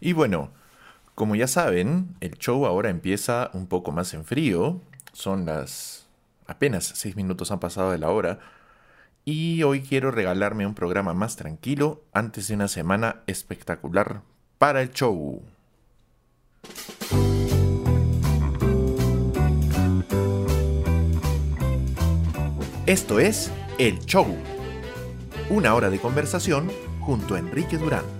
Y bueno, como ya saben, el show ahora empieza un poco más en frío. Son las... apenas seis minutos han pasado de la hora. Y hoy quiero regalarme un programa más tranquilo antes de una semana espectacular para el show. Esto es El Show. Una hora de conversación junto a Enrique Durán.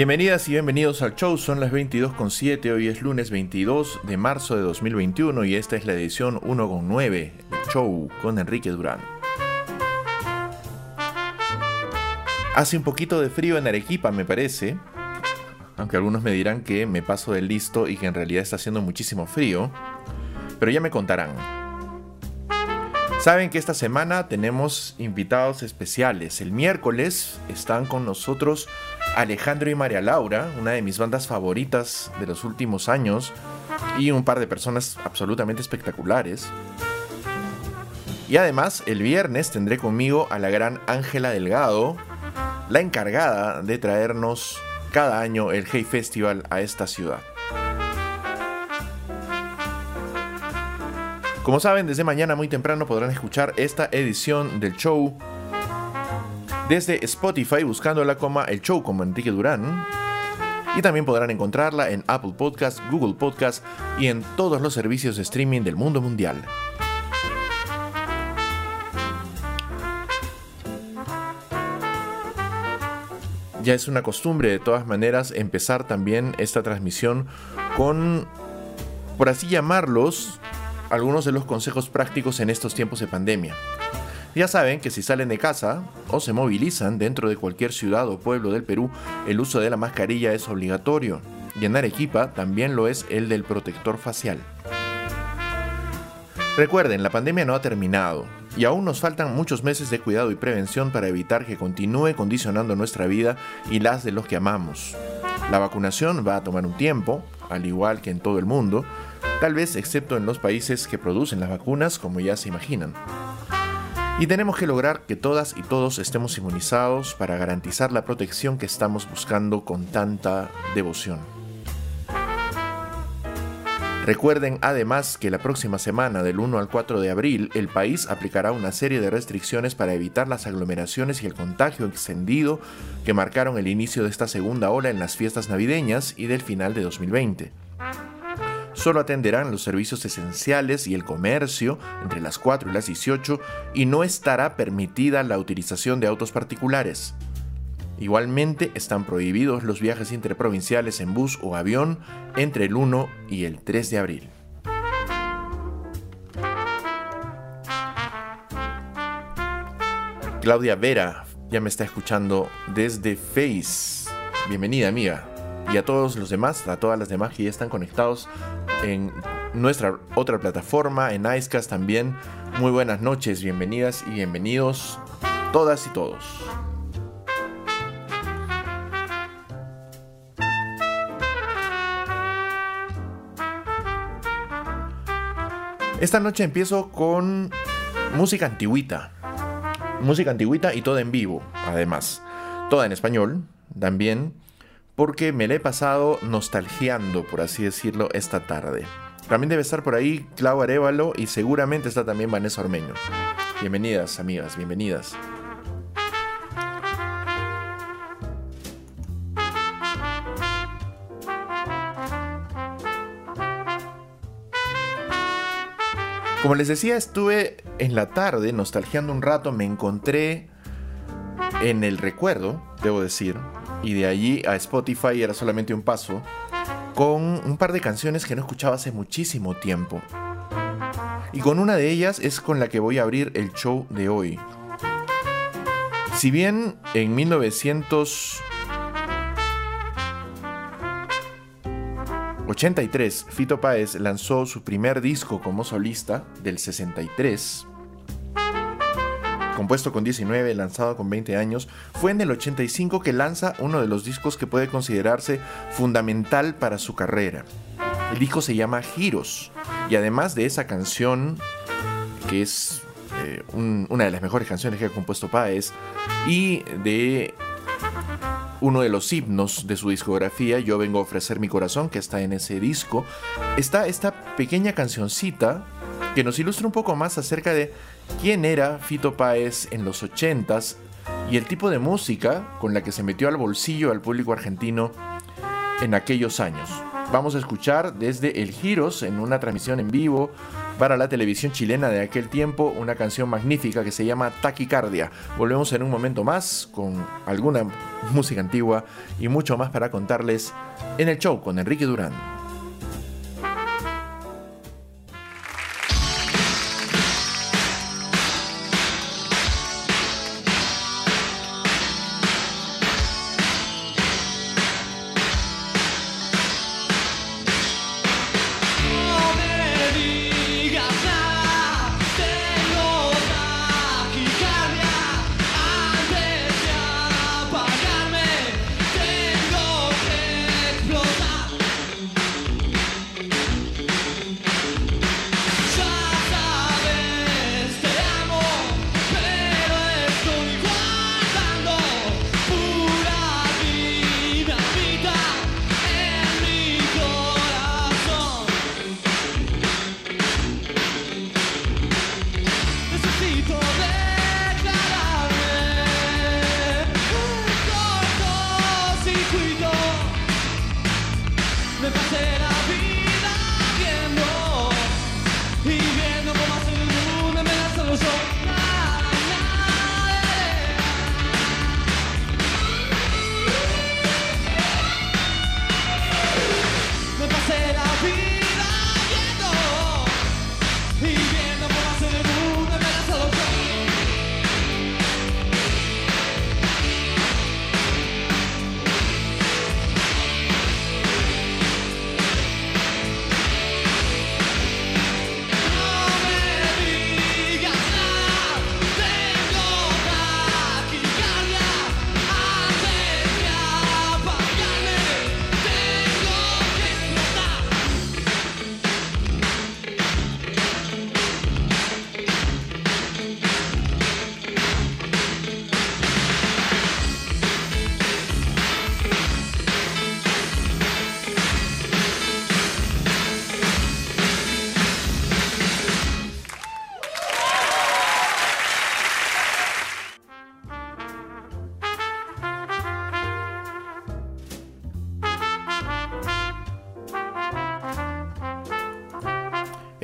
Bienvenidas y bienvenidos al show, son las 22.7, hoy es lunes 22 de marzo de 2021 y esta es la edición 1.9, el show con Enrique Durán. Hace un poquito de frío en Arequipa me parece, aunque algunos me dirán que me paso del listo y que en realidad está haciendo muchísimo frío, pero ya me contarán. Saben que esta semana tenemos invitados especiales. El miércoles están con nosotros Alejandro y María Laura, una de mis bandas favoritas de los últimos años, y un par de personas absolutamente espectaculares. Y además, el viernes tendré conmigo a la gran Ángela Delgado, la encargada de traernos cada año el Hey Festival a esta ciudad. Como saben, desde mañana muy temprano podrán escuchar esta edición del show desde Spotify buscándola como El Show como Enrique Durán. Y también podrán encontrarla en Apple Podcast, Google Podcast y en todos los servicios de streaming del mundo mundial. Ya es una costumbre de todas maneras empezar también esta transmisión con, por así llamarlos, algunos de los consejos prácticos en estos tiempos de pandemia. Ya saben que si salen de casa o se movilizan dentro de cualquier ciudad o pueblo del Perú, el uso de la mascarilla es obligatorio. Y en Arequipa también lo es el del protector facial. Recuerden, la pandemia no ha terminado y aún nos faltan muchos meses de cuidado y prevención para evitar que continúe condicionando nuestra vida y las de los que amamos. La vacunación va a tomar un tiempo, al igual que en todo el mundo, tal vez excepto en los países que producen las vacunas, como ya se imaginan. Y tenemos que lograr que todas y todos estemos inmunizados para garantizar la protección que estamos buscando con tanta devoción. Recuerden además que la próxima semana, del 1 al 4 de abril, el país aplicará una serie de restricciones para evitar las aglomeraciones y el contagio extendido que marcaron el inicio de esta segunda ola en las fiestas navideñas y del final de 2020 solo atenderán los servicios esenciales y el comercio entre las 4 y las 18 y no estará permitida la utilización de autos particulares. Igualmente están prohibidos los viajes interprovinciales en bus o avión entre el 1 y el 3 de abril. Claudia Vera ya me está escuchando desde Face. Bienvenida amiga y a todos los demás, a todas las demás que ya están conectados en nuestra otra plataforma, en Icecast también. Muy buenas noches, bienvenidas y bienvenidos todas y todos. Esta noche empiezo con música antigüita. Música antigüita y toda en vivo, además. Toda en español, también porque me la he pasado nostalgiando, por así decirlo, esta tarde. También debe estar por ahí Clau Arevalo y seguramente está también Vanessa Ormeño. Bienvenidas, amigas, bienvenidas. Como les decía, estuve en la tarde nostalgiando un rato, me encontré en el recuerdo, debo decir, y de allí a Spotify era solamente un paso, con un par de canciones que no escuchaba hace muchísimo tiempo. y con una de ellas es con la que voy a abrir el show de hoy. Si bien en 1983 Fito Páez lanzó su primer disco como solista del 63, compuesto con 19, lanzado con 20 años, fue en el 85 que lanza uno de los discos que puede considerarse fundamental para su carrera. El disco se llama Giros y además de esa canción que es eh, una de las mejores canciones que ha compuesto Páez y de uno de los himnos de su discografía, Yo vengo a ofrecer mi corazón, que está en ese disco, está esta pequeña cancioncita que nos ilustra un poco más acerca de quién era Fito Páez en los 80s y el tipo de música con la que se metió al bolsillo al público argentino en aquellos años. Vamos a escuchar desde El Giros en una transmisión en vivo para la televisión chilena de aquel tiempo una canción magnífica que se llama Taquicardia. Volvemos en un momento más con alguna música antigua y mucho más para contarles en el show con Enrique Durán.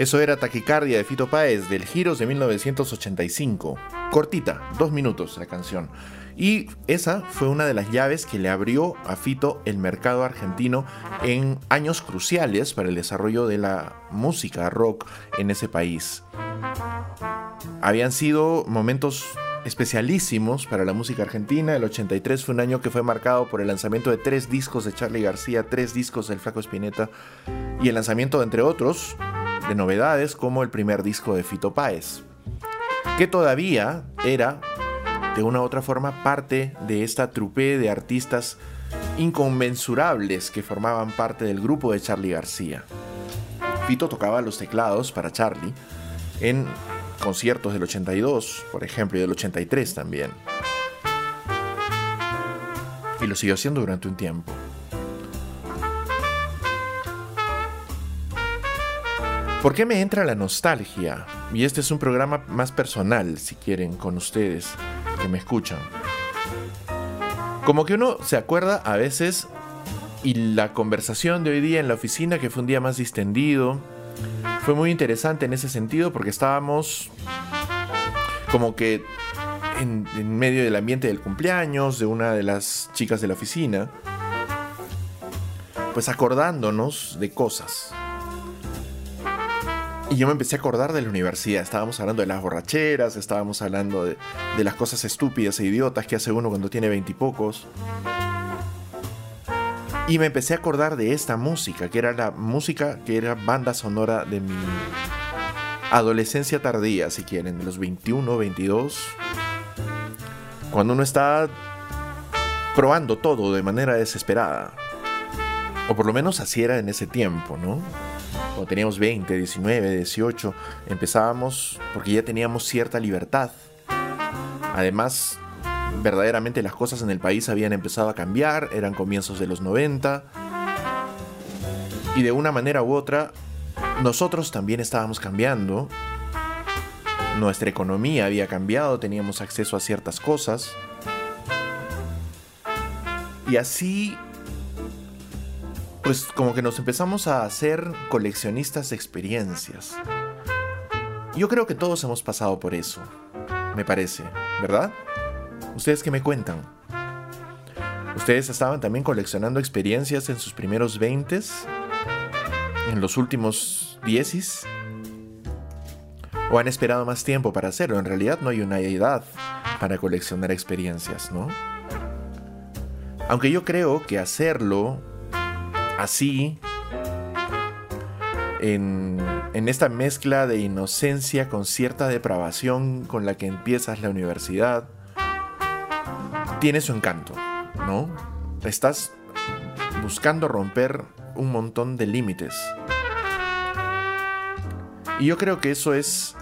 Eso era Taquicardia de Fito Páez del Giros de 1985. Cortita, dos minutos la canción. Y esa fue una de las llaves que le abrió a Fito el mercado argentino en años cruciales para el desarrollo de la música rock en ese país. Habían sido momentos especialísimos para la música argentina. El 83 fue un año que fue marcado por el lanzamiento de tres discos de Charlie García, tres discos del Flaco Spinetta y el lanzamiento, entre otros, de novedades como el primer disco de Fito Páez, que todavía era, de una u otra forma, parte de esta trupe de artistas inconmensurables que formaban parte del grupo de Charlie García. Fito tocaba los teclados para Charlie en conciertos del 82, por ejemplo, y del 83 también. Y lo siguió haciendo durante un tiempo. ¿Por qué me entra la nostalgia? Y este es un programa más personal, si quieren, con ustedes que me escuchan. Como que uno se acuerda a veces y la conversación de hoy día en la oficina, que fue un día más distendido, fue muy interesante en ese sentido porque estábamos como que en, en, medio del ambiente del cumpleaños de una de las chicas de la oficina, pues acordándonos de cosas Y yo me empecé a acordar de la universidad. Estábamos hablando de las borracheras, estábamos hablando de, las cosas estúpidas e idiotas que hace uno cuando tiene veintipocos. Y me empecé a acordar de esta música, que era la música que era banda sonora de mi adolescencia tardía, si quieren, de los 21, 22. Cuando uno está probando todo de manera desesperada. O por lo menos así era en ese tiempo, ¿no? Cuando teníamos 20, 19, 18, empezábamos porque ya teníamos cierta libertad. Además, verdaderamente las cosas en el país habían empezado a cambiar, eran comienzos de los 90. Y de una manera u otra, nosotros también estábamos cambiando. Nuestra economía había cambiado, teníamos acceso a ciertas cosas. Y así, pues como que nos empezamos a hacer coleccionistas de experiencias. Yo creo que todos hemos pasado por eso, me parece, ¿verdad? ¿Ustedes qué me cuentan? ¿Ustedes estaban también coleccionando experiencias en sus primeros 20? ¿En los últimos 10? ¿O han esperado más tiempo para hacerlo? En realidad no hay una edad para coleccionar experiencias, ¿no? Aunque yo creo que hacerlo así, en, esta mezcla de inocencia con cierta depravación con la que empiezas la universidad, tiene su encanto, ¿no? Estás buscando romper un montón de límites. Y yo creo que eso es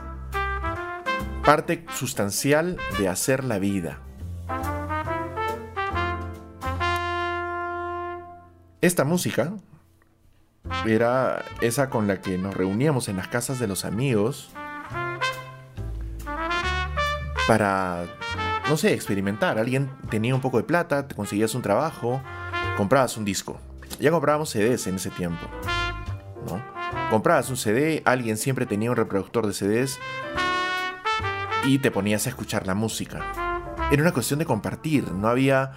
parte sustancial de hacer la vida. Esta música era esa con la que nos reuníamos en las casas de los amigos para no sé, experimentar. Alguien tenía un poco de plata, te conseguías un trabajo, comprabas un disco. Ya comprábamos CDs en ese tiempo. ¿no? Comprabas un CD, alguien siempre tenía un reproductor de CDs y te ponías a escuchar la música. Era una cuestión de compartir, no había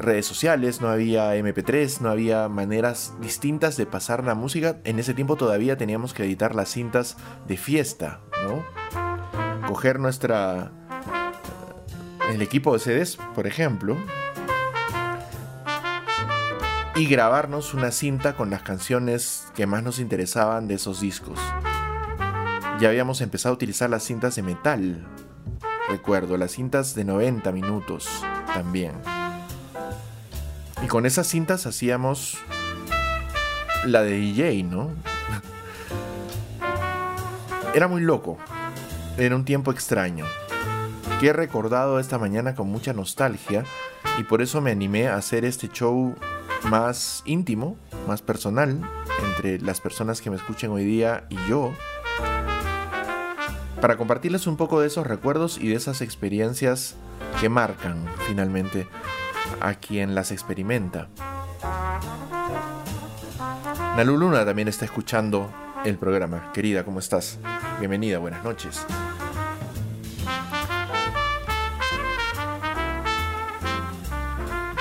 redes sociales, no había MP3, no había maneras distintas de pasar la música. En ese tiempo todavía teníamos que editar las cintas de fiesta, ¿no? Coger nuestra el equipo de CDs, por ejemplo, y grabarnos una cinta con las canciones que más nos interesaban de esos discos. Ya habíamos empezado a utilizar las cintas de metal, recuerdo, las cintas de 90 minutos también. Y con esas cintas hacíamos la de DJ, ¿no? Era muy loco. Era un tiempo extraño que he recordado esta mañana con mucha nostalgia y por eso me animé a hacer este show más íntimo, más personal, entre las personas que me escuchen hoy día y yo, para compartirles un poco de esos recuerdos y de esas experiencias que marcan finalmente a quien las experimenta. Nalu Luna también está escuchando el programa. Querida, ¿cómo estás? Bienvenida, buenas noches.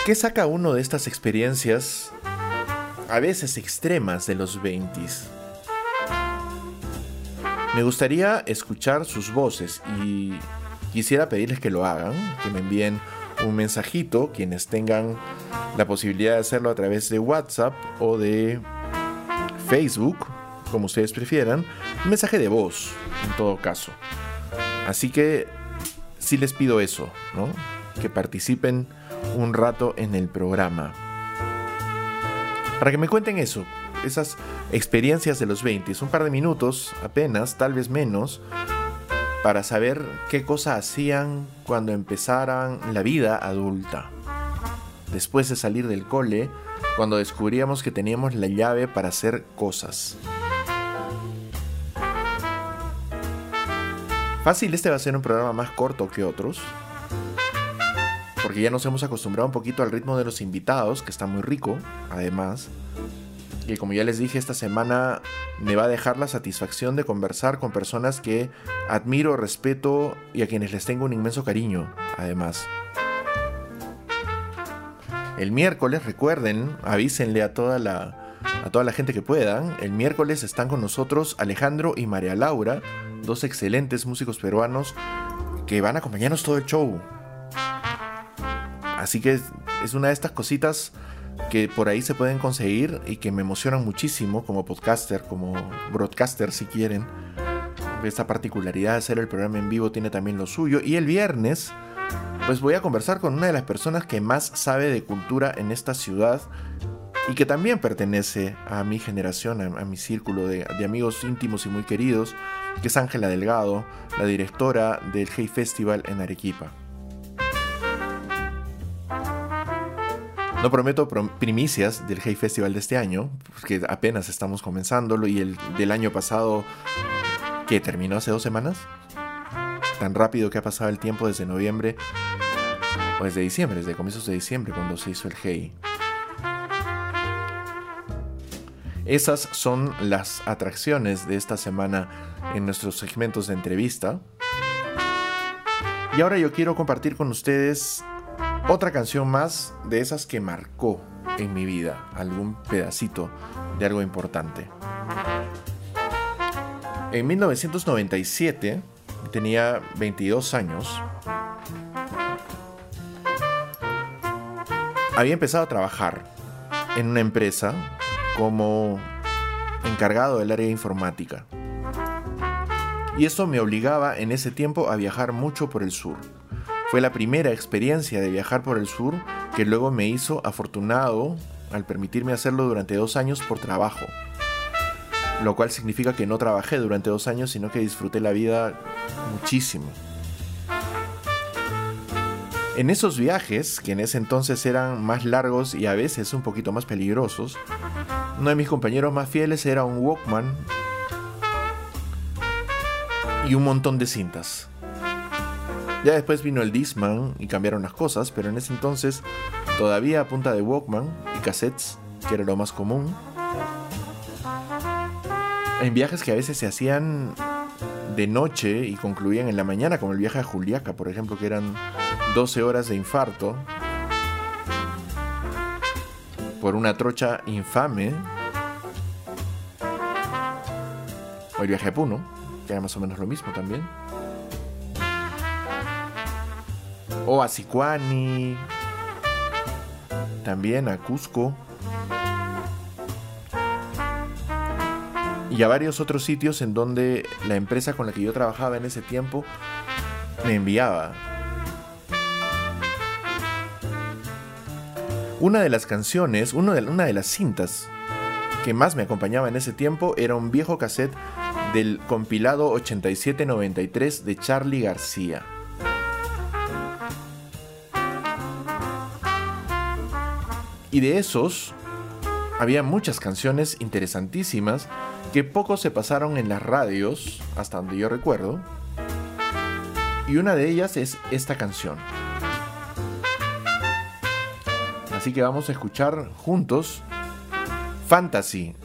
¿Qué saca uno de estas experiencias, a veces extremas, de los 20 Me gustaría escuchar sus voces y quisiera pedirles que lo hagan, que me envíen un mensajito, quienes tengan la posibilidad de hacerlo a través de WhatsApp o de Facebook, como ustedes prefieran, un mensaje de voz, en todo caso. Así que sí les pido eso, ¿no? Que participen un rato en el programa. Para que me cuenten eso, esas experiencias de los 20, un par de minutos apenas, tal vez menos, para saber qué cosa hacían cuando empezaran la vida adulta. Después de salir del cole, cuando descubríamos que teníamos la llave para hacer cosas. Fácil, este va a ser un programa más corto que otros, porque ya nos hemos acostumbrado un poquito al ritmo de los invitados, que está muy rico, además. Y como ya les dije, esta semana me va a dejar la satisfacción de conversar con personas que admiro, respeto y a quienes les tengo un inmenso cariño, además. El miércoles, recuerden, avísenle a toda la a toda la gente que puedan. El miércoles están con nosotros Alejandro y María Laura, dos excelentes músicos peruanos que van a acompañarnos todo el show. Así que es una de estas cositas que por ahí se pueden conseguir y que me emocionan muchísimo como podcaster, como broadcaster si quieren. Esta particularidad de hacer el programa en vivo tiene también lo suyo. Y el viernes, pues voy a conversar con una de las personas que más sabe de cultura en esta ciudad y que también pertenece a mi generación, a, mi círculo de, amigos íntimos y muy queridos, que es Ángela Delgado, la directora del Hey Festival en Arequipa. No prometo primicias del Hey Festival de este año, porque apenas estamos comenzándolo y el del año pasado, que terminó hace dos semanas. Tan rápido que ha pasado el tiempo desde noviembre, o desde diciembre, desde comienzos de diciembre, cuando se hizo el Hey. Esas son las atracciones de esta semana en nuestros segmentos de entrevista. Y ahora yo quiero compartir con ustedes otra canción más de esas que marcó en mi vida algún pedacito de algo importante. En 1997 tenía 22 años. Había empezado a trabajar en una empresa como encargado del área informática. Y eso me obligaba en ese tiempo a viajar mucho por el sur. Fue la primera experiencia de viajar por el sur que luego me hizo afortunado al permitirme hacerlo durante dos años por trabajo. Lo cual significa que no trabajé durante dos años, sino que disfruté la vida muchísimo. En esos viajes, que en ese entonces eran más largos y a veces un poquito más peligrosos, uno de mis compañeros más fieles era un Walkman y un montón de cintas. Ya después vino el Disman y cambiaron las cosas, pero en ese entonces todavía a punta de Walkman y cassettes, que era lo más común. En viajes que a veces se hacían de noche y concluían en la mañana, como el viaje a Juliaca, por ejemplo, que eran 12 horas de infarto por una trocha infame. O el viaje a Puno, que era más o menos lo mismo también. O a Sicuani, también a Cusco y a varios otros sitios en donde la empresa con la que yo trabajaba en ese tiempo me enviaba. Una de las canciones, una de, las cintas que más me acompañaba en ese tiempo era un viejo cassette del compilado 8793 de Charlie García. Y de esos, había muchas canciones interesantísimas que poco se pasaron en las radios, hasta donde yo recuerdo. Y una de ellas es esta canción. Así que vamos a escuchar juntos Fantasy.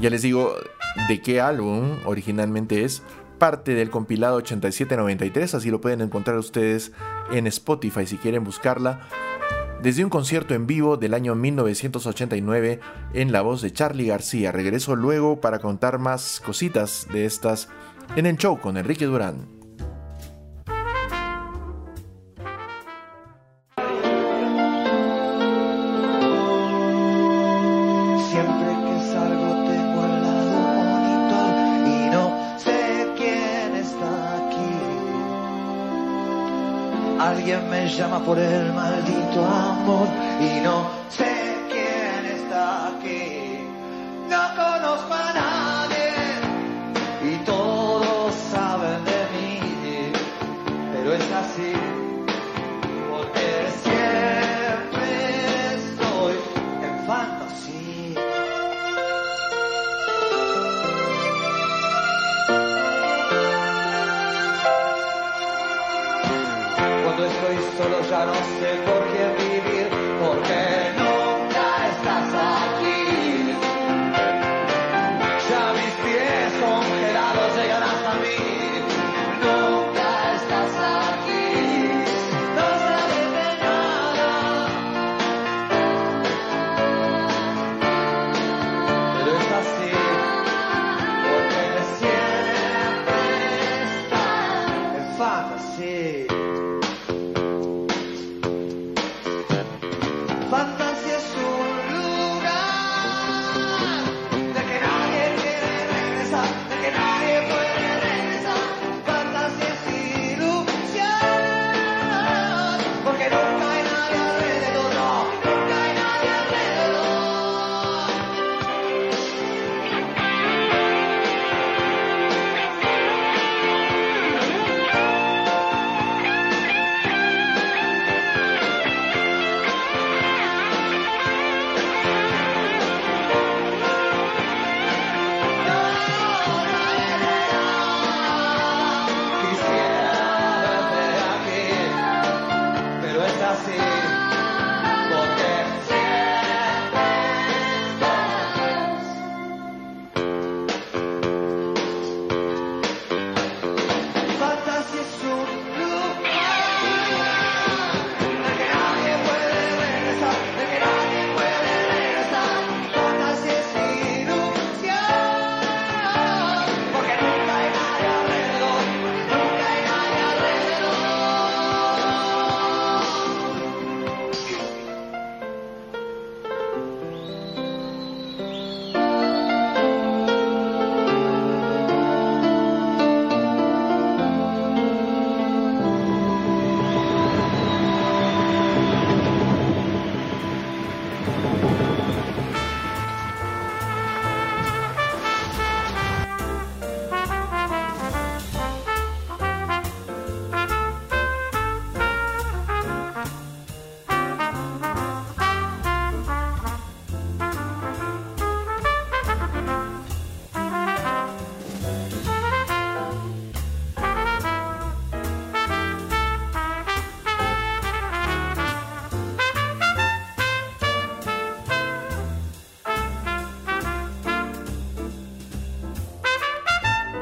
Ya les digo de qué álbum originalmente es. Parte del compilado 8793, así lo pueden encontrar ustedes en Spotify si quieren buscarla desde un concierto en vivo del año 1989 en la voz de Charlie García. Regreso luego para contar más cositas de estas en el show con Enrique Durán. Llama por el maldito amor y no sé quién está aquí. Solo ya no sé por qué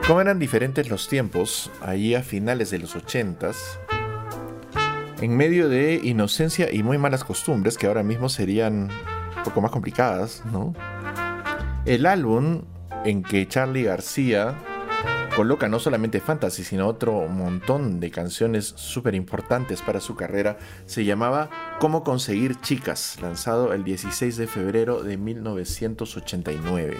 Como eran diferentes los tiempos, ahí a finales de los 80s, en medio de inocencia y muy malas costumbres que ahora mismo serían un poco más complicadas, ¿no? El álbum en que Charlie García coloca no solamente fantasy, sino otro montón de canciones súper importantes para su carrera, se llamaba Cómo conseguir chicas, lanzado el 16 de febrero de 1989.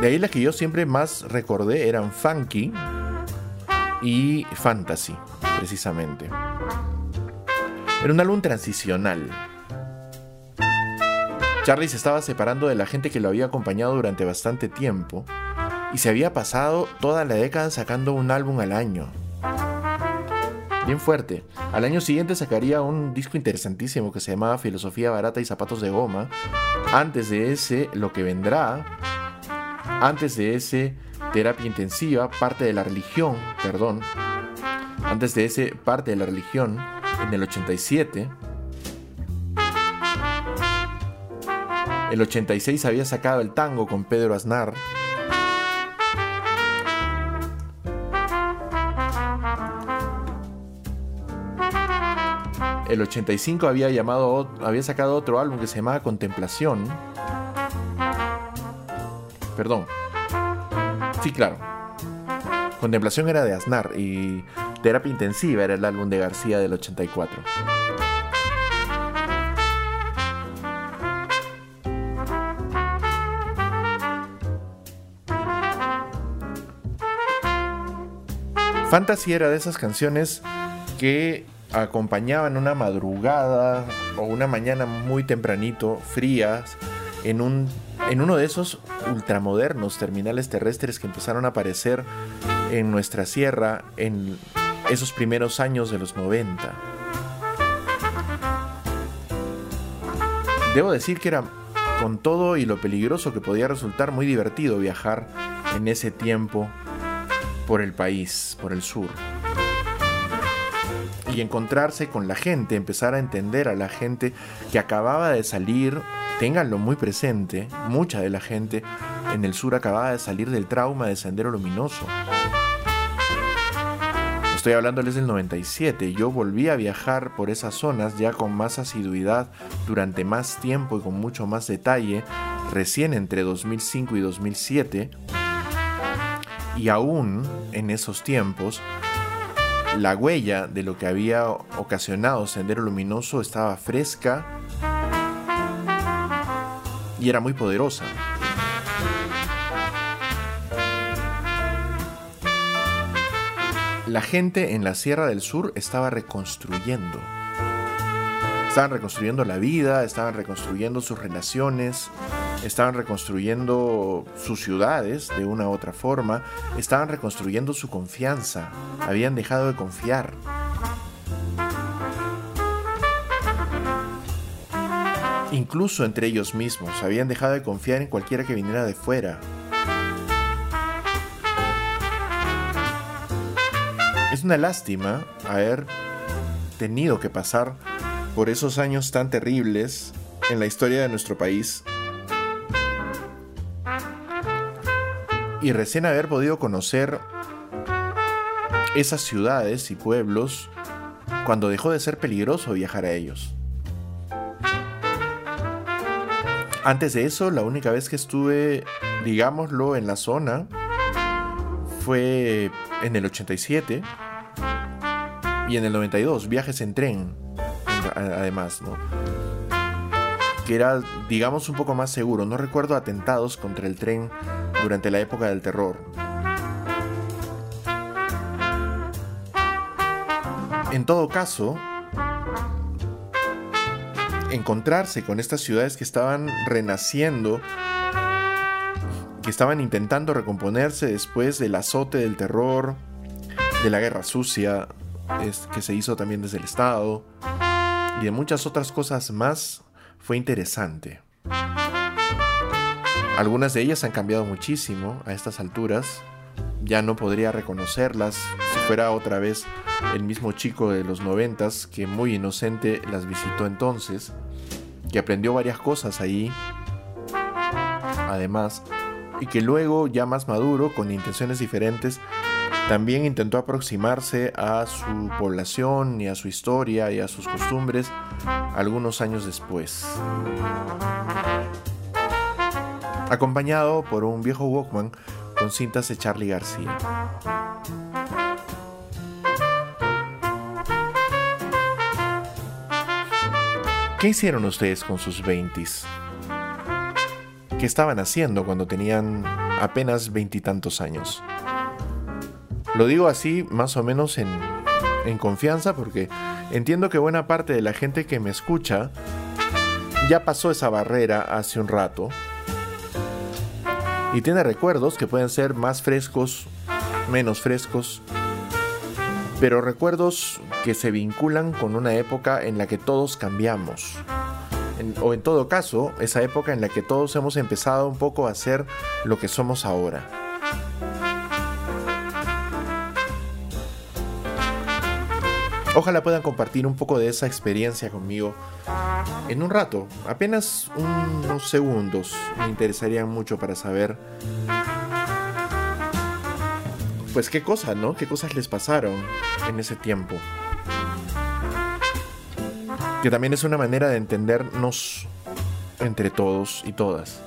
De ahí las que yo siempre más recordé eran Funky y Fantasy, precisamente. Era un álbum transicional. Charlie se estaba separando de la gente que lo había acompañado durante bastante tiempo y se había pasado toda la década sacando un álbum al año. Bien fuerte. Al año siguiente sacaría un disco interesantísimo que se llamaba Filosofía Barata y Zapatos de Goma. Antes de ese, Lo que vendrá, antes de ese, terapia intensiva, parte de la religión, perdón. Antes de ese, parte de la religión, en el 87. El 86 había sacado el tango con Pedro Aznar. El 85 había, llamado, había sacado otro álbum que se llamaba Contemplación perdón. Sí, claro. Contemplación era de Aznar y Terapia Intensiva era el álbum de García del 84. Fantasy era de esas canciones que acompañaban una madrugada o una mañana muy tempranito, frías, en un en uno de esos ultramodernos terminales terrestres que empezaron a aparecer en nuestra sierra en esos primeros años de los 90. Debo decir que era con todo y lo peligroso que podía resultar muy divertido viajar en ese tiempo por el país, por el sur. Encontrarse con la gente, empezar a entender a la gente que acababa de salir Ténganlo muy presente, mucha de la gente en el sur acababa de salir del trauma de Sendero Luminoso. Estoy hablándoles del 97. Yo volví a viajar por esas zonas ya con más asiduidad, durante más tiempo y con mucho más detalle, recién entre 2005 y 2007. Y aún en esos tiempos, la huella de lo que había ocasionado Sendero Luminoso estaba fresca y era muy poderosa. La gente en la Sierra del Sur estaba reconstruyendo. Estaban reconstruyendo la vida, estaban reconstruyendo sus relaciones, estaban reconstruyendo sus ciudades de una u otra forma, estaban reconstruyendo su confianza, habían dejado de confiar. Incluso entre ellos mismos habían dejado de confiar en cualquiera que viniera de fuera. Es una lástima haber tenido que pasar por esos años tan terribles en la historia de nuestro país y recién haber podido conocer esas ciudades y pueblos cuando dejó de ser peligroso viajar a ellos. Antes de eso, la única vez que estuve, digámoslo, en la zona fue en el 87 y en el 92, viajes en tren, además. Que era, digamos, un poco más seguro. No recuerdo atentados contra el tren durante la época del terror. En todo caso, encontrarse con estas ciudades que estaban renaciendo, que estaban intentando recomponerse después del azote del terror, de la guerra sucia que se hizo también desde el Estado y de muchas otras cosas más, fue interesante. Algunas de ellas han cambiado muchísimo a estas alturas. Ya no podría reconocerlas si fuera otra vez el mismo chico de los noventas que muy inocente las visitó entonces. que aprendió varias cosas ahí, además, y que luego, ya más maduro, con intenciones diferentes, también intentó aproximarse a su población y a su historia y a sus costumbres algunos años después. Acompañado por un viejo Walkman con cintas de Charlie García. ¿Qué hicieron ustedes con sus 20s? ¿Qué estaban haciendo cuando tenían apenas veintitantos años? Lo digo así más o menos en, en confianza porque entiendo que buena parte de la gente que me escucha ya pasó esa barrera hace un rato y tiene recuerdos que pueden ser más frescos, menos frescos, pero recuerdos que se vinculan con una época en la que todos cambiamos. o en todo caso, esa época en la que todos hemos empezado un poco a ser lo que somos ahora. Puedan compartir un poco de esa experiencia conmigo en un rato, apenas unos segundos. Me interesarían mucho para saber, pues qué cosas, ¿no? ¿Qué cosas les pasaron en ese tiempo? Que también es una manera de entendernos entre todos y todas.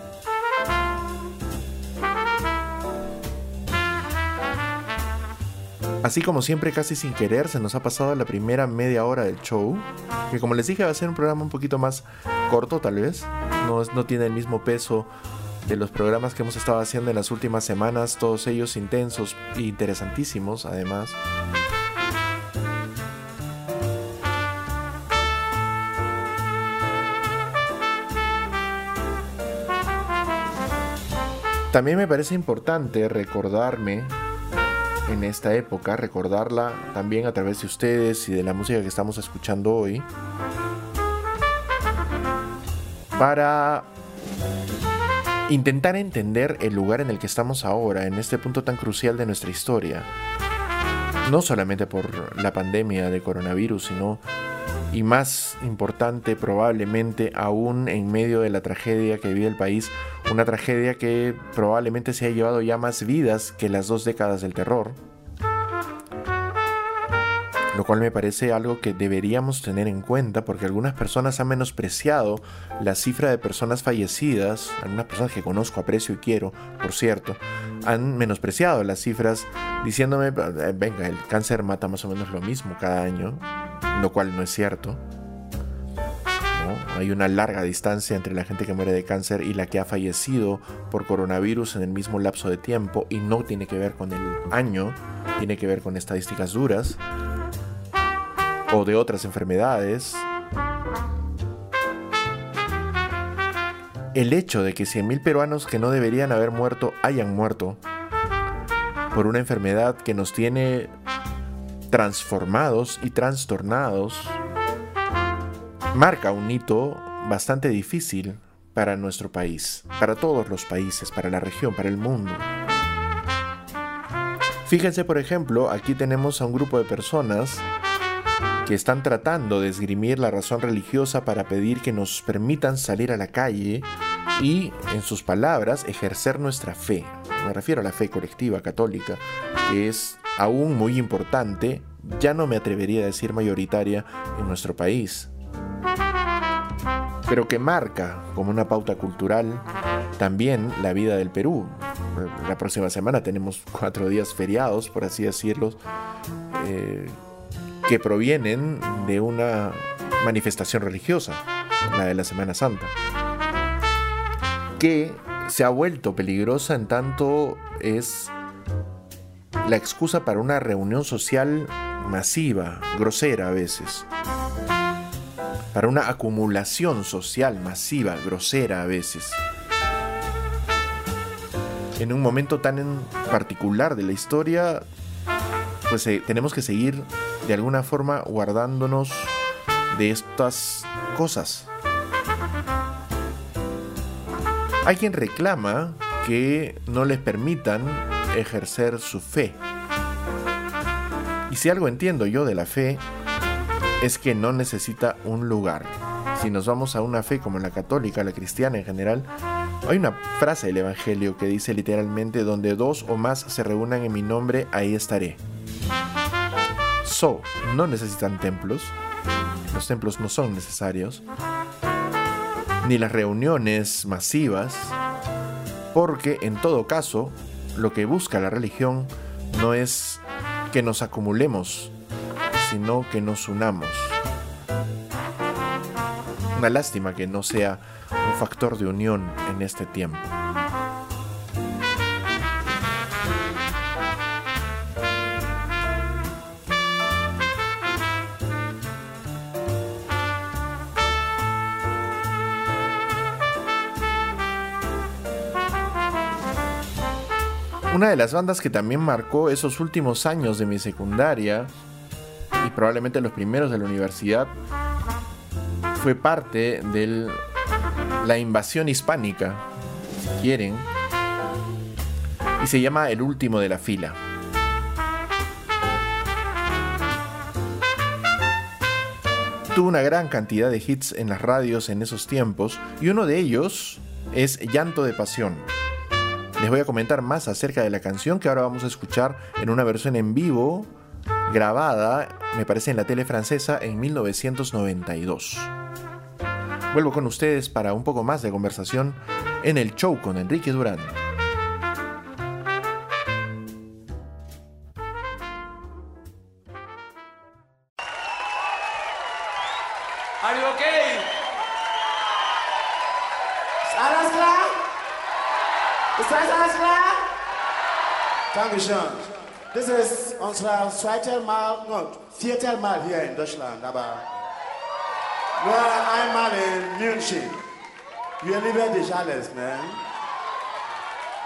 Así como siempre, casi sin querer, se nos ha pasado la primera media hora del show. Que como les dije, va a ser un programa un poquito más corto, tal vez. No, tiene el mismo peso de los programas que hemos estado haciendo en las últimas semanas, todos ellos intensos e interesantísimos, además. También me parece importante recordarme en esta época, recordarla también a través de ustedes y de la música que estamos escuchando hoy, para intentar entender el lugar en el que estamos ahora, en este punto tan crucial de nuestra historia. No solamente por la pandemia de coronavirus, sino, y más importante probablemente, aún en medio de la tragedia que vive el país, una tragedia que probablemente se ha llevado ya más vidas que las dos décadas del terror. Lo cual me parece algo que deberíamos tener en cuenta porque algunas personas han menospreciado la cifra de personas fallecidas, algunas personas que conozco, aprecio y quiero, por cierto, han menospreciado las cifras diciéndome, eh, venga, el cáncer mata más o menos lo mismo cada año, lo cual no es cierto. Hay una larga distancia entre la gente que muere de cáncer y la que ha fallecido por coronavirus en el mismo lapso de tiempo y no tiene que ver con el año, tiene que ver con estadísticas duras o de otras enfermedades. El hecho de que 100.000 peruanos que no deberían haber muerto hayan muerto por una enfermedad que nos tiene transformados y trastornados marca un hito bastante difícil para nuestro país, para todos los países, para la región, para el mundo. Fíjense, por ejemplo, aquí tenemos a un grupo de personas que están tratando de esgrimir la razón religiosa para pedir que nos permitan salir a la calle y, en sus palabras, ejercer nuestra fe. Me refiero a la fe colectiva católica, que es aún muy importante, ya no me atrevería a decir mayoritaria en nuestro país pero que marca como una pauta cultural también la vida del Perú. La próxima semana tenemos cuatro días feriados, por así decirlo, eh, que provienen de una manifestación religiosa, la de la Semana Santa, que se ha vuelto peligrosa en tanto es la excusa para una reunión social masiva, grosera a veces para una acumulación social masiva, grosera a veces. En un momento tan particular de la historia, pues eh, tenemos que seguir de alguna forma guardándonos de estas cosas. Hay quien reclama que no les permitan ejercer su fe. Y si algo entiendo yo de la fe, es que no necesita un lugar. si nos vamos a una fe como la católica, la cristiana en general, hay una frase del Evangelio que dice literalmente, donde dos o más se reúnan en mi nombre, ahí estaré. No necesitan templos, los templos no son necesarios, ni las reuniones masivas, porque en todo caso, lo que busca la religión no es que nos acumulemos, sino que nos unamos. Una lástima que no sea un factor de unión en este tiempo. De las bandas que también marcó esos últimos años de mi secundaria y probablemente los primeros de la universidad fue parte de la invasión hispánica, si quieren, y se llama El último de la fila. Tuvo una gran cantidad de hits en las radios en esos tiempos y uno de ellos es Llanto de Pasión. Les voy a comentar más acerca de la canción que ahora vamos a escuchar en una versión en vivo grabada, me parece, en la tele francesa en 1992. Vuelvo con ustedes para un poco más de conversación en el show con Enrique Durán. Dankeschön. Das ist unser zweites Mal, no, viertes Mal hier in Deutschland, aber nur einmal in München. Wir lieben dich alles, ne?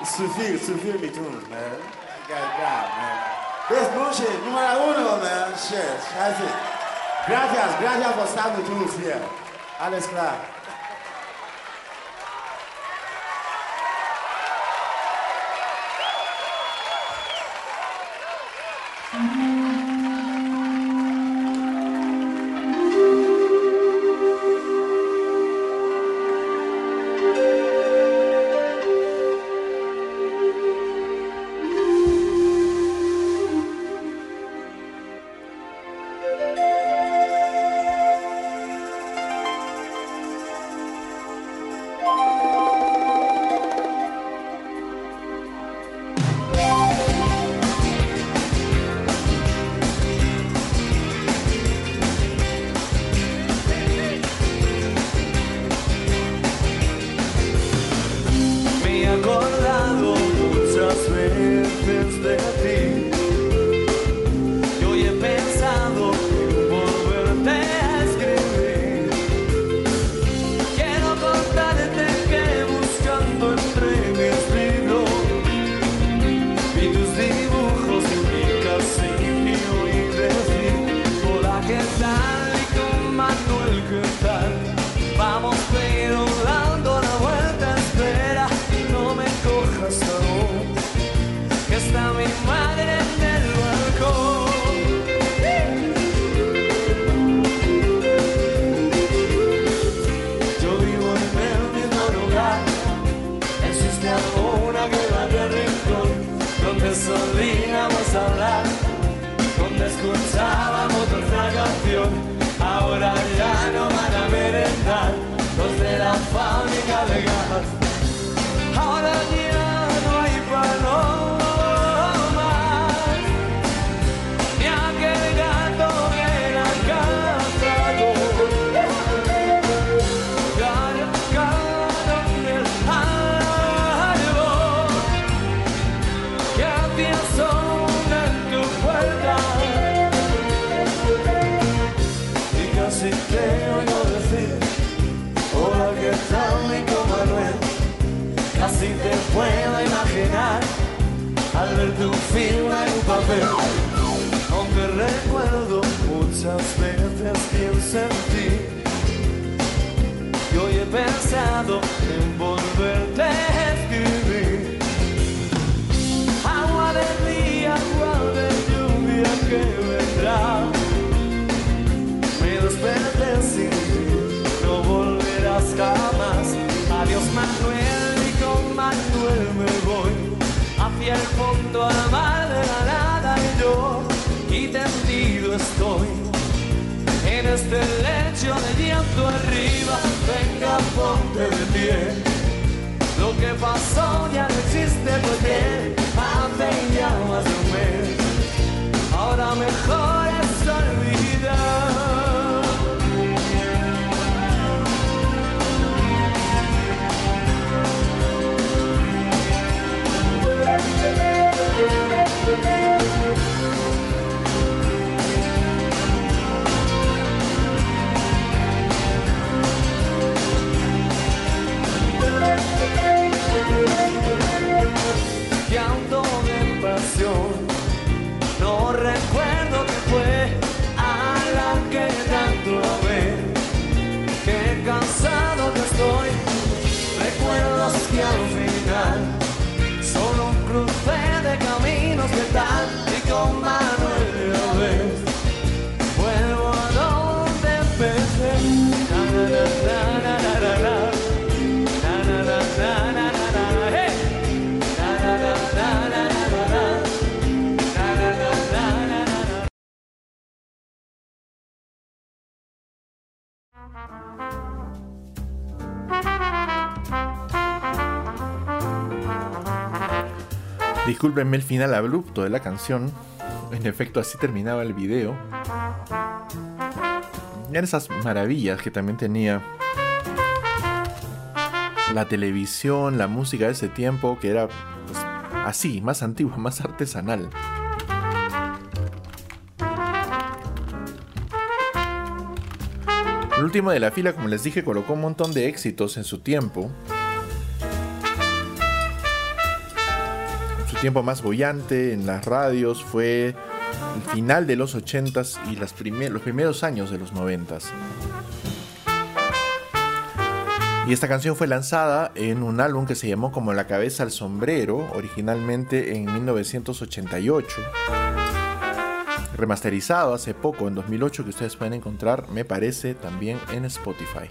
Ist zu viel, zu viel mit uns, ne? Geil, geil, ne? Das ist München, Nummer uno, ne? Shit, scheiße. Gracias, gracias for estar mit uns hier. Alles klar. Pasó ya no existe porque hace ya más un mes. Ahora mejor Discúlpenme el final abrupto de la canción. En efecto, así terminaba el video. Eran esas maravillas que también tenía la televisión, la música de ese tiempo, que era pues, así, más antigua, más artesanal. El último de la fila, como les dije, colocó un montón de éxitos en su tiempo. Tiempo más bollante en las radios fue el final de los 80s y los primeros años de los 90s. Y esta canción fue lanzada en un álbum que se llamó como La cabeza al sombrero, originalmente en 1988. Remasterizado hace poco, en 2008, que ustedes pueden encontrar, me parece, también en Spotify.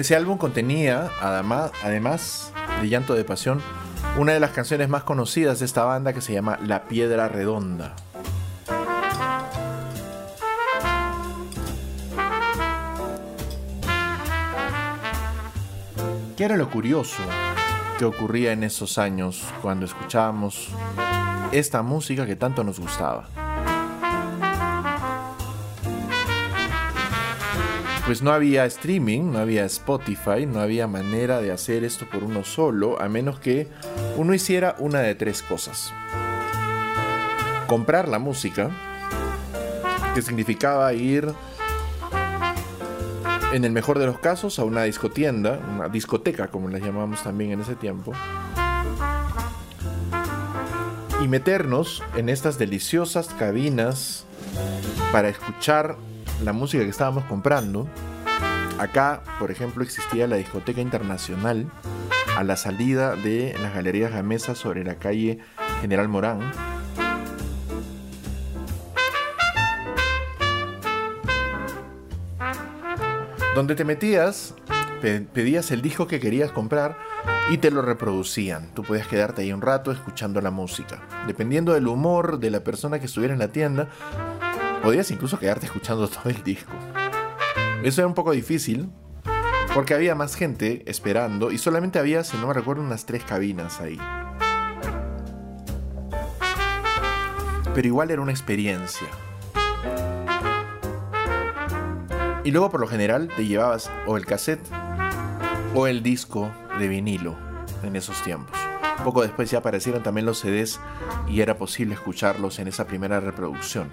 Ese álbum contenía, además, además de Llanto de Pasión, una de las canciones más conocidas de esta banda que se llama La Piedra Redonda. ¿Qué era lo curioso que ocurría en esos años cuando escuchábamos esta música que tanto nos gustaba? Pues no había streaming, no había Spotify, no había manera de hacer esto por uno solo, a menos que uno hiciera una de tres cosas. Comprar la música, que significaba ir, en el mejor de los casos, a una discotienda, una discoteca como la llamábamos también en ese tiempo, y meternos en estas deliciosas cabinas para escuchar la música que estábamos comprando. Acá, por ejemplo, existía la discoteca internacional a la salida de las galerías Gamesa sobre la calle General Morán. Donde te metías, pe- pedías el disco que querías comprar y te lo reproducían. Tú podías quedarte ahí un rato escuchando la música. Dependiendo del humor de la persona que estuviera en la tienda, podías incluso quedarte escuchando todo el disco. Eso era un poco difícil porque había más gente esperando y solamente había, si no me recuerdo, unas tres cabinas ahí. Pero igual era una experiencia. Y luego por lo general te llevabas o el cassette o el disco de vinilo en esos tiempos. Poco después ya aparecieron también los CDs y era posible escucharlos en esa primera reproducción.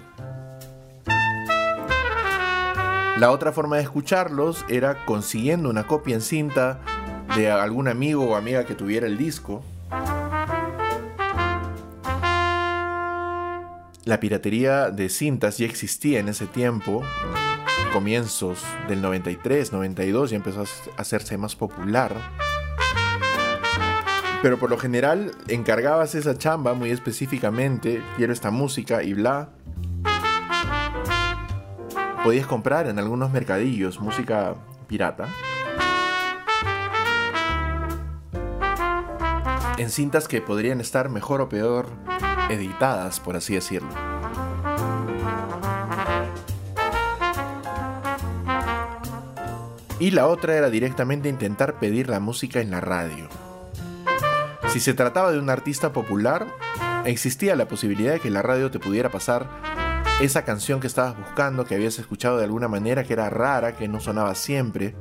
La otra forma de escucharlos era consiguiendo una copia en cinta de algún amigo o amiga que tuviera el disco. La piratería de cintas ya existía en ese tiempo, comienzos del 93, 92, ya empezó a hacerse más popular. Pero por lo general encargabas esa chamba muy específicamente, quiero esta música y bla. Podías comprar en algunos mercadillos música pirata. En cintas que podrían estar mejor o peor editadas, por así decirlo. Y la otra era directamente intentar pedir la música en la radio. Si se trataba de un artista popular, existía la posibilidad de que la radio te pudiera pasar esa canción que estabas buscando, que habías escuchado de alguna manera, que era rara, que no sonaba siempre,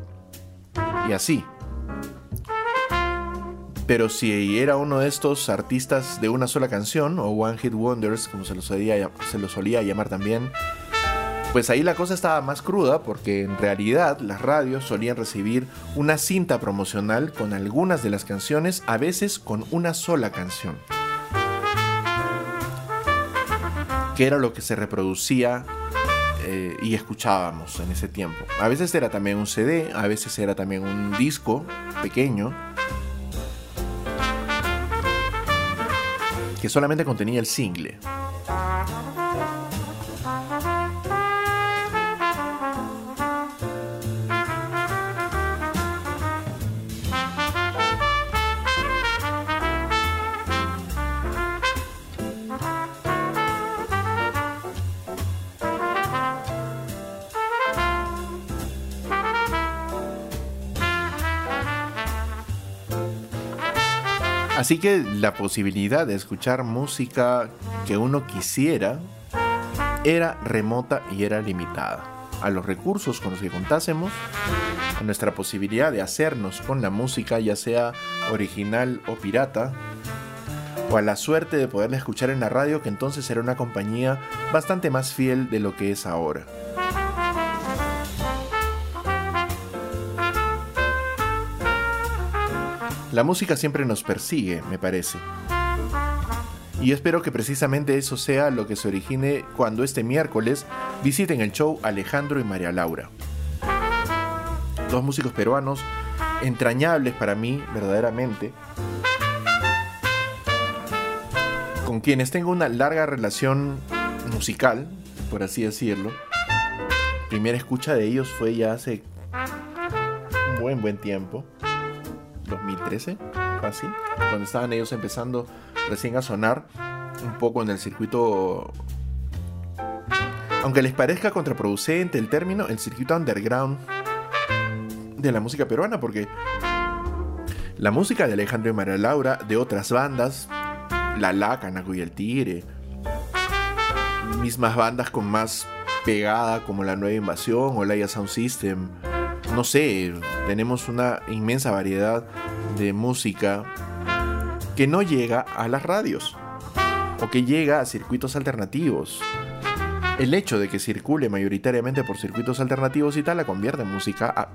y así. Pero si era uno de estos artistas de una sola canción, o One Hit Wonders, como se lo solía, se lo solía llamar también, pues ahí la cosa estaba más cruda porque en realidad las radios solían recibir una cinta promocional con algunas de las canciones, a veces con una sola canción. Que era lo que se reproducía eh, y escuchábamos en ese tiempo. A veces era también un CD, a veces era también un disco pequeño que solamente contenía el single. Así que la posibilidad de escuchar música que uno quisiera era remota y era limitada. A los recursos con los que contásemos, a nuestra posibilidad de hacernos con la música, ya sea original o pirata, o a la suerte de poderla escuchar en la radio, que entonces era una compañía bastante más fiel de lo que es ahora. La música siempre nos persigue, me parece. Y espero que precisamente eso sea lo que se origine cuando este miércoles visiten el show Alejandro y María Laura. Dos músicos peruanos entrañables para mí, verdaderamente, con quienes tengo una larga relación musical, por así decirlo. Primera escucha de ellos fue ya hace un buen, buen tiempo. 2013, así, cuando estaban ellos empezando recién a sonar un poco en el circuito, aunque les parezca contraproducente el término, el circuito underground de la música peruana, porque la música de Alejandro y María Laura, de otras bandas, La Laca, Naco y el Tigre, mismas bandas con más pegada como La Nueva Invasión o Laia Sound System, no sé, tenemos una inmensa variedad de música que no llega a las radios o que llega a circuitos alternativos. El hecho de que circule mayoritariamente por circuitos alternativos y tal la convierte en música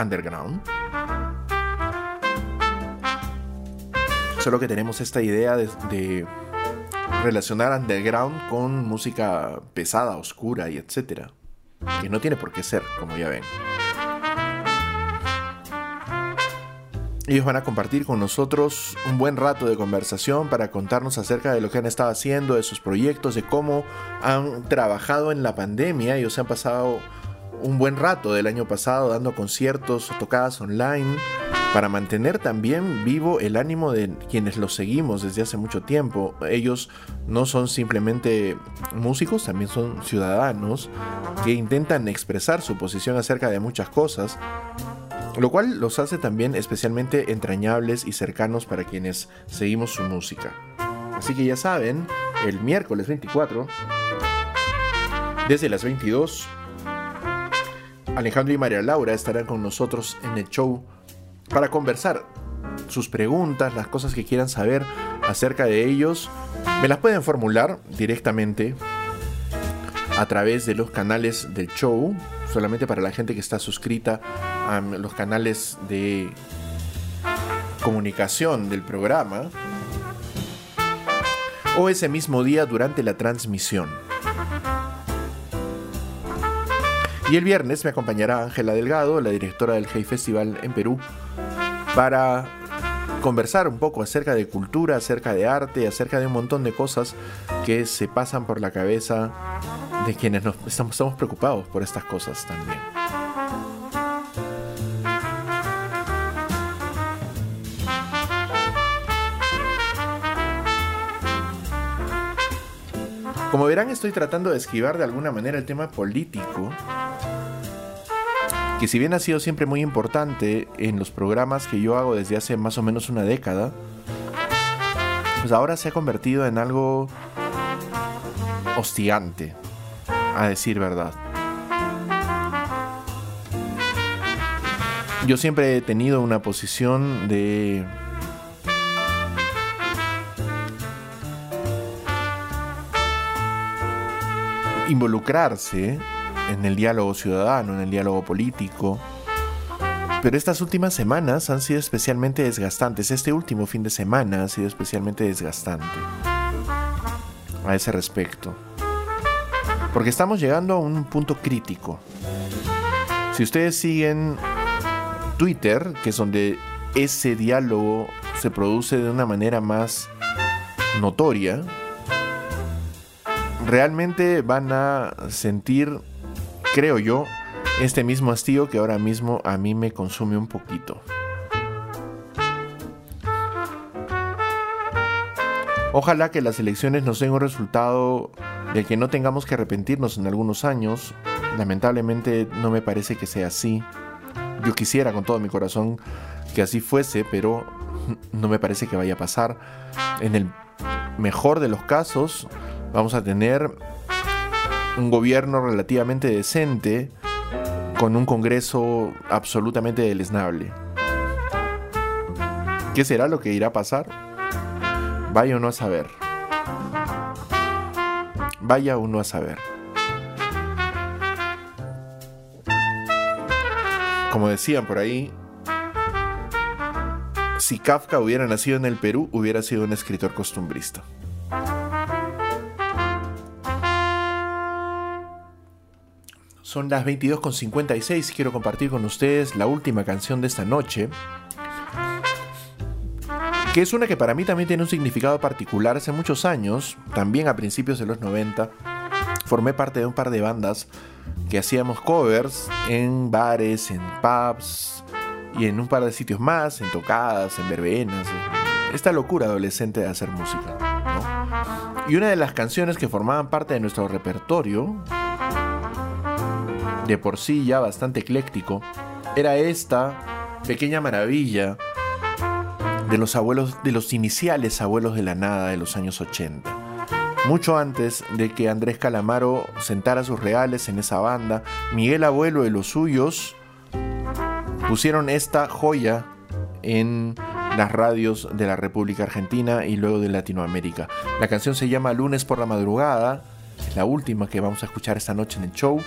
underground. Solo que tenemos esta idea de, de relacionar underground con música pesada, oscura y etcétera. Que no tiene por qué ser, como ya ven. Ellos van a compartir con nosotros un buen rato de conversación para contarnos acerca de lo que han estado haciendo, de sus proyectos, de cómo han trabajado en la pandemia. Ellos se han pasado un buen rato del año pasado dando conciertos, tocadas online, para mantener también vivo el ánimo de quienes los seguimos desde hace mucho tiempo. Ellos no son simplemente músicos, también son ciudadanos que intentan expresar su posición acerca de muchas cosas lo cual los hace también especialmente entrañables y cercanos para quienes seguimos su música. Así que ya saben, el miércoles 24, desde las 22, Alejandro y María Laura estarán con nosotros en el show para conversar sus preguntas, las cosas que quieran saber acerca de ellos. Me las pueden formular directamente a través de los canales del show, solamente para la gente que está suscrita a los canales de comunicación del programa, o ese mismo día durante la transmisión. Y el viernes me acompañará Ángela Delgado, la directora del Hey Festival en Perú, para conversar un poco acerca de cultura, acerca de arte, acerca de un montón de cosas que se pasan por la cabeza de quienes nos estamos, estamos preocupados por estas cosas también. Como verán, estoy tratando de esquivar de alguna manera el tema político, que si bien ha sido siempre muy importante en los programas que yo hago desde hace más o menos una década, pues ahora se ha convertido en algo hostigante, a decir verdad. Yo siempre he tenido una posición de involucrarse en el diálogo ciudadano, en el diálogo político. Pero estas últimas semanas han sido especialmente desgastantes. Este último fin de semana ha sido especialmente desgastante a ese respecto. Porque estamos llegando a un punto crítico. Si ustedes siguen Twitter, que es donde ese diálogo se produce de una manera más notoria, realmente van a sentir, creo yo, este mismo hastío que ahora mismo a mí me consume un poquito. Ojalá que las elecciones nos den un resultado de que no tengamos que arrepentirnos en algunos años. Lamentablemente no me parece que sea así. Yo quisiera con todo mi corazón que así fuese, pero no me parece que vaya a pasar. En el mejor de los casos, vamos a tener un gobierno relativamente decente con un Congreso absolutamente deleznable. ¿Qué será lo que irá a pasar? Vaya uno a saber. Vaya uno a saber. Como decían por ahí, si Kafka hubiera nacido en el Perú, hubiera sido un escritor costumbrista. Son las 22.56 y quiero compartir con ustedes la última canción de esta noche. Que es una que para mí también tiene un significado particular. Hace muchos años, también a principios de los 90, formé parte de un par de bandas que hacíamos covers en bares, en pubs y en un par de sitios más, en tocadas, en verbenas. Esta locura adolescente de hacer música. ¿no? Y una de las canciones que formaban parte de nuestro repertorio de por sí ya bastante ecléctico, era esta pequeña maravilla de los abuelos, de los iniciales abuelos de la nada de los años 80. Mucho antes de que Andrés Calamaro sentara sus reales en esa banda, Miguel Abuelo y los suyos pusieron esta joya en las radios de la República Argentina y luego de Latinoamérica. La canción se llama Lunes por la madrugada, es la última que vamos a escuchar esta noche en el show.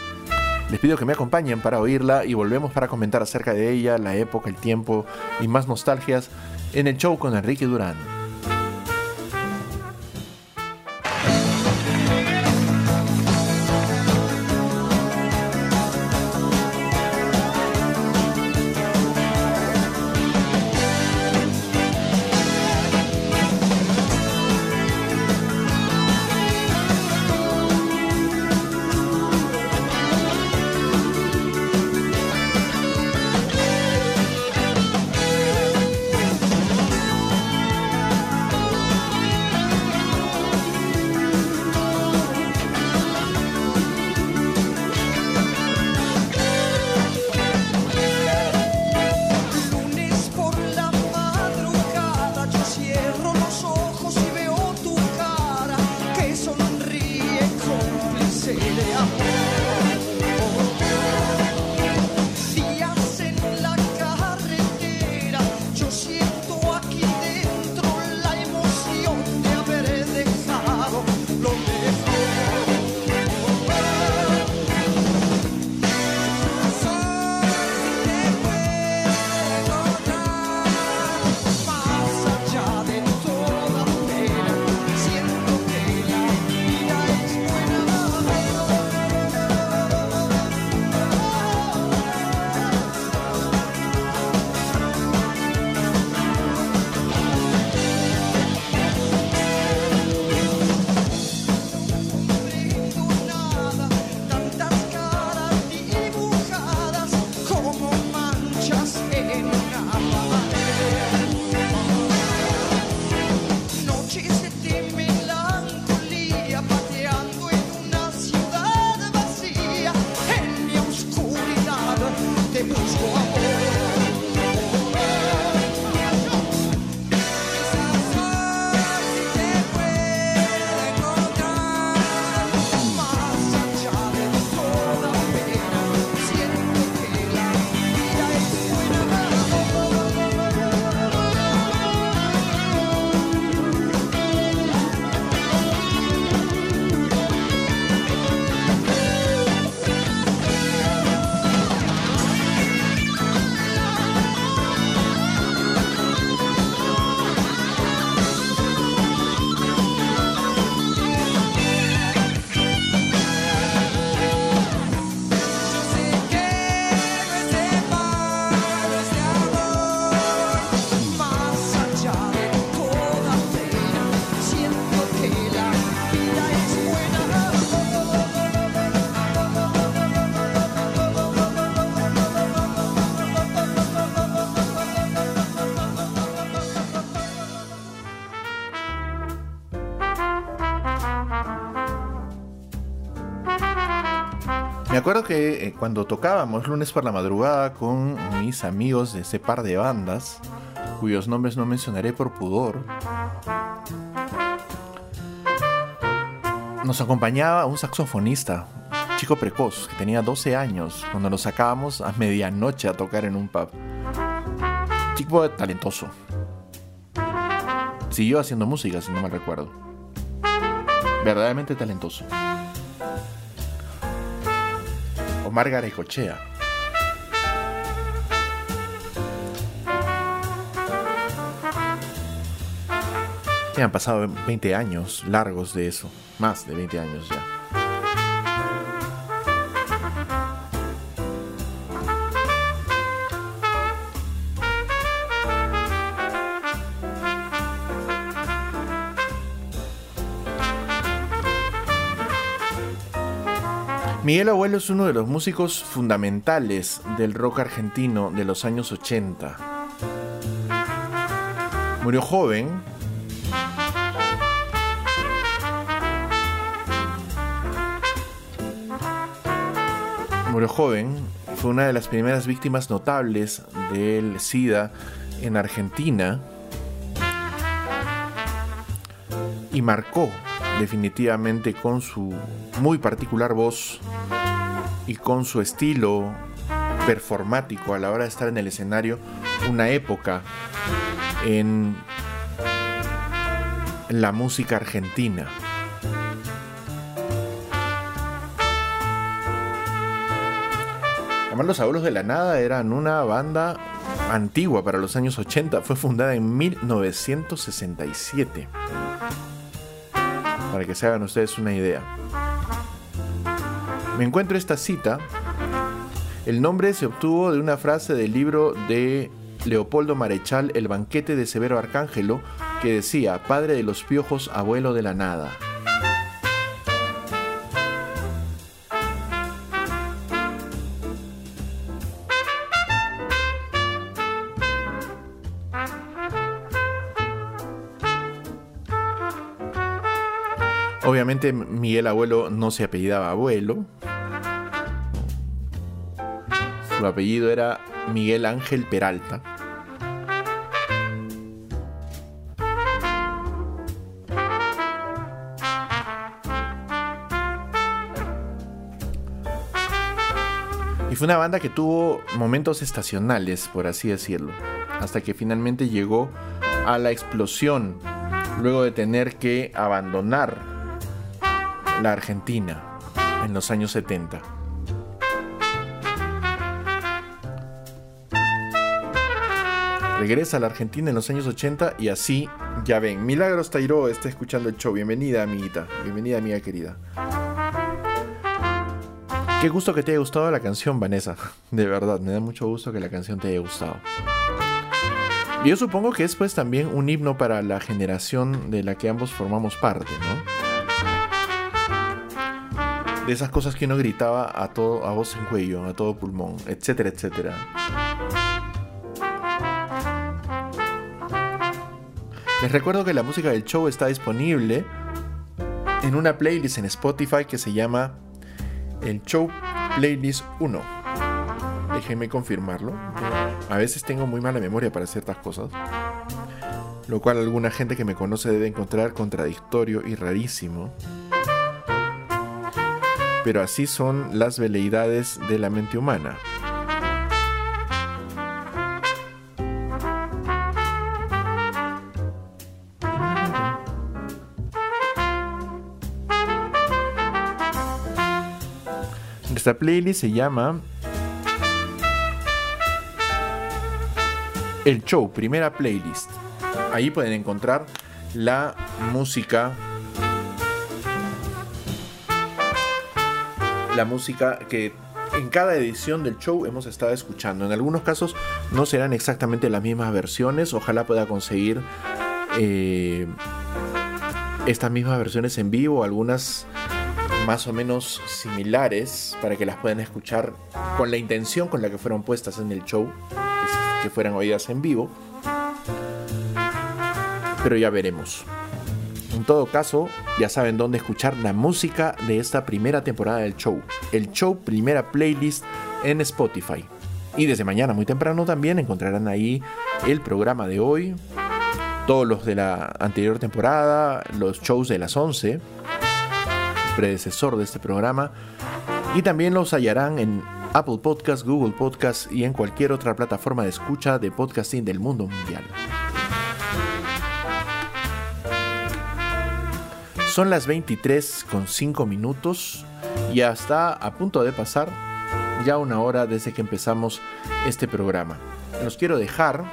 Les pido que me acompañen para oírla y volvemos para comentar acerca de ella, la época, el tiempo y más nostalgias en el show con Enrique Durán. Me acuerdo que eh, cuando tocábamos lunes por la madrugada con mis amigos de ese par de bandas, cuyos nombres no mencionaré por pudor, nos acompañaba un saxofonista, chico precoz, que tenía 12 años, cuando nos sacábamos a medianoche a tocar en un pub. Chico talentoso. Siguió haciendo música, si no me recuerdo. Verdaderamente talentoso. Omar Garecochea. Ya han pasado 20 años largos de eso, más de 20 años ya. Miguel Abuelo es uno de los músicos fundamentales del rock argentino de los años 80. Murió joven. Murió joven. Fue una de las primeras víctimas notables del SIDA en Argentina. Y marcó definitivamente con su muy particular voz y con su estilo performático a la hora de estar en el escenario, una época en la música argentina. Además, los Abuelos de la Nada eran una banda antigua para los años 80, fue fundada en 1967 para que se hagan ustedes una idea. Me encuentro esta cita. El nombre se obtuvo de una frase del libro de Leopoldo Marechal, El banquete de Severo Arcángelo, que decía, Padre de los piojos, abuelo de la nada. Miguel Abuelo no se apellidaba Abuelo. Su apellido era Miguel Ángel Peralta. Y fue una banda que tuvo momentos estacionales, por así decirlo, hasta que finalmente llegó a la explosión, luego de tener que abandonar la Argentina en los años 70. Regresa a la Argentina en los años 80 y así, ya ven, Milagros Tairo está escuchando el show. Bienvenida, amiguita. Bienvenida, amiga querida. Qué gusto que te haya gustado la canción, Vanessa. De verdad, me da mucho gusto que la canción te haya gustado. Yo supongo que es pues también un himno para la generación de la que ambos formamos parte, ¿no? De esas cosas que uno gritaba a todo a voz en cuello, a todo pulmón, etcétera, etcétera. Les recuerdo que la música del show está disponible en una playlist en Spotify que se llama El Show Playlist 1. Déjenme confirmarlo. A veces tengo muy mala memoria para ciertas cosas. Lo cual alguna gente que me conoce debe encontrar contradictorio y rarísimo pero así son las veleidades de la mente humana. Esta playlist se llama El Show, primera playlist. Ahí pueden encontrar la música la música que en cada edición del show hemos estado escuchando. En algunos casos no serán exactamente las mismas versiones. Ojalá pueda conseguir eh, estas mismas versiones en vivo, algunas más o menos similares para que las puedan escuchar con la intención con la que fueron puestas en el show, que fueran oídas en vivo. Pero ya veremos. En todo caso, ya saben dónde escuchar la música de esta primera temporada del show. El show primera playlist en Spotify. Y desde mañana muy temprano también encontrarán ahí el programa de hoy, todos los de la anterior temporada, los shows de las 11, predecesor de este programa, y también los hallarán en Apple Podcast, Google Podcast y en cualquier otra plataforma de escucha de podcasting del mundo mundial. Son las 23 con 5 minutos y hasta a punto de pasar ya una hora desde que empezamos este programa. Los quiero dejar,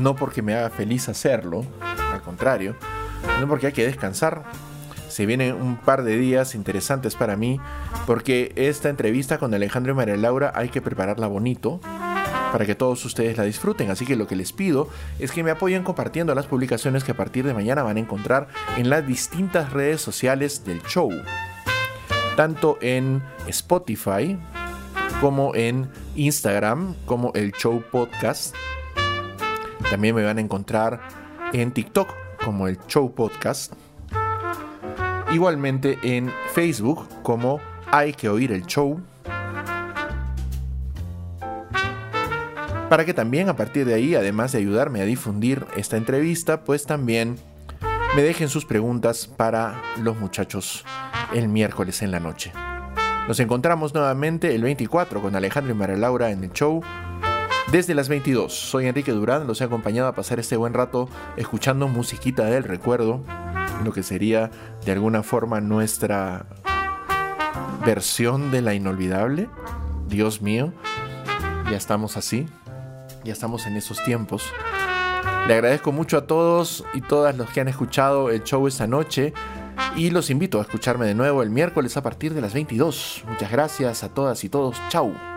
no porque me haga feliz hacerlo, al contrario, no porque hay que descansar. Se vienen un par de días interesantes para mí, porque esta entrevista con Alejandro y María Laura hay que prepararla bonito para que todos ustedes la disfruten. Así que lo que les pido es que me apoyen compartiendo las publicaciones que a partir de mañana van a encontrar en las distintas redes sociales del show. Tanto en Spotify como en Instagram, como el show podcast. También me van a encontrar en TikTok como el show podcast. Igualmente en Facebook como hay que oír el show. Para que también a partir de ahí, además de ayudarme a difundir esta entrevista, pues también me dejen sus preguntas para los muchachos el miércoles en la noche. Nos encontramos nuevamente el 24 con Alejandro y María Laura en el show desde las 22. Soy Enrique Durán, los he acompañado a pasar este buen rato escuchando musiquita del recuerdo, lo que sería de alguna forma nuestra versión de la inolvidable. Dios mío, ya estamos así, ya estamos en esos tiempos. Le agradezco mucho a todos y todas los que han escuchado el show esta noche y los invito a escucharme de nuevo el miércoles a partir de las 22. Muchas gracias a todas y todos. Chau.